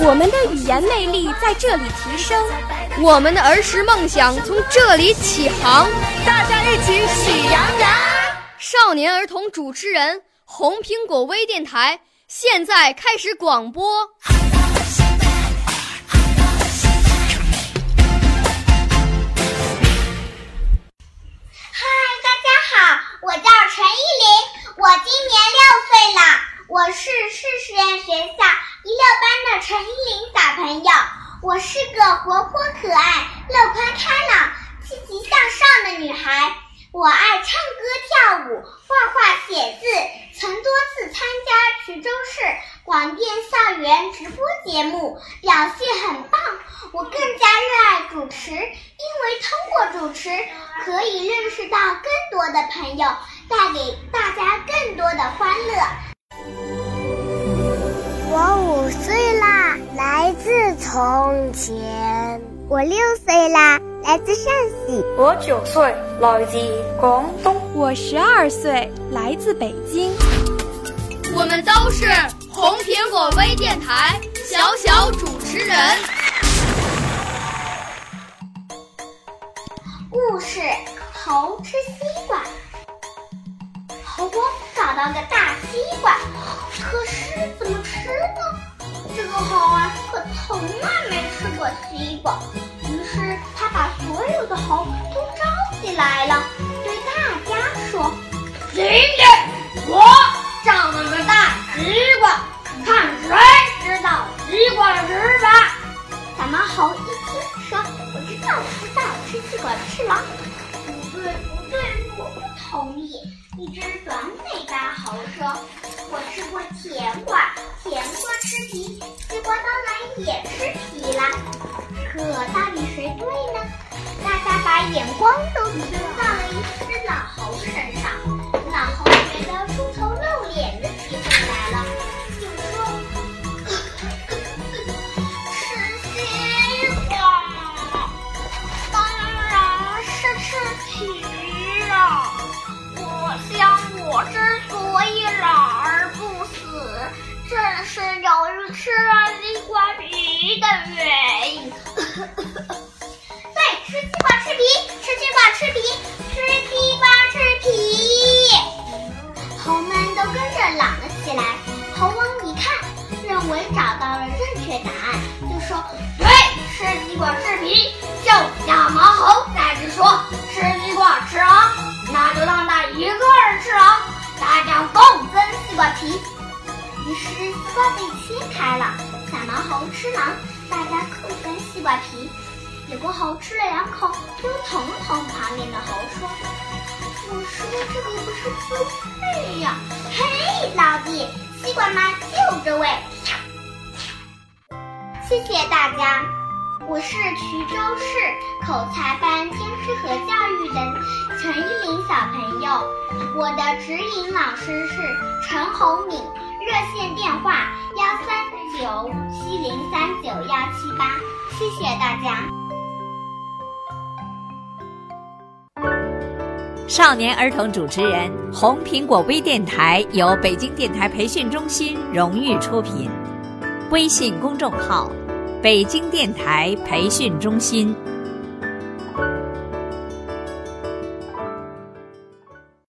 我们的语言魅力在这里提升，我们的儿时梦想从这里起航。大家一起喜羊羊。少年儿童主持人，红苹果微电台现在开始广播。嗨，大家好，我叫陈依林，我今年六岁了，我是市实验学校一六班的陈依林小朋友。我是个活泼可爱、乐观开朗、积极向上的女孩。我爱唱歌、跳舞、画画、写字，曾多次参加衢州市广电校园直播节目，表现很棒。我更加热爱主持，因为通过主持可以认识到更多的朋友，带给大家更多的欢乐。我五岁，来自从前。我六岁啦，来自陕西。我九岁，来自广东。我十二岁，来自北京。我们都是红苹果微电台小小主持人。故事：猴吃西瓜。猴哥找到个大西瓜，可是怎么吃呢？这个猴啊，可从来没吃过西瓜。于是他把所有的猴都召集来了，对大家说：“今天我长了个大西瓜，看谁知道西瓜的吃法。”小毛猴一听说：“我知道，我知道，吃西瓜吃狼。”不对，不对，我不同意。一只短尾巴猴说：“我吃过甜瓜，甜瓜吃皮，当然也吃皮啦。可到底谁对呢？大家把眼光对，吃西瓜吃皮。”就小毛猴再次说：“吃西瓜吃狼。”那就让他一个人吃狼，大家共分西瓜皮。于是西瓜被切开了，小毛猴吃狼，大家各分西瓜皮。有个猴吃了。两口，又捅捅旁边的猴，说：“我说这个不是滋味呀！”嘿，老弟，西瓜嘛就这味。谢谢大家。我是衢州市口才班监师和教育的陈依林小朋友，我的指引老师是陈红敏，热线电话幺三九七零三九幺七八，谢谢大家。少年儿童主持人，红苹果微电台由北京电台培训中心荣誉出品，微信公众号。北京电台培训中心。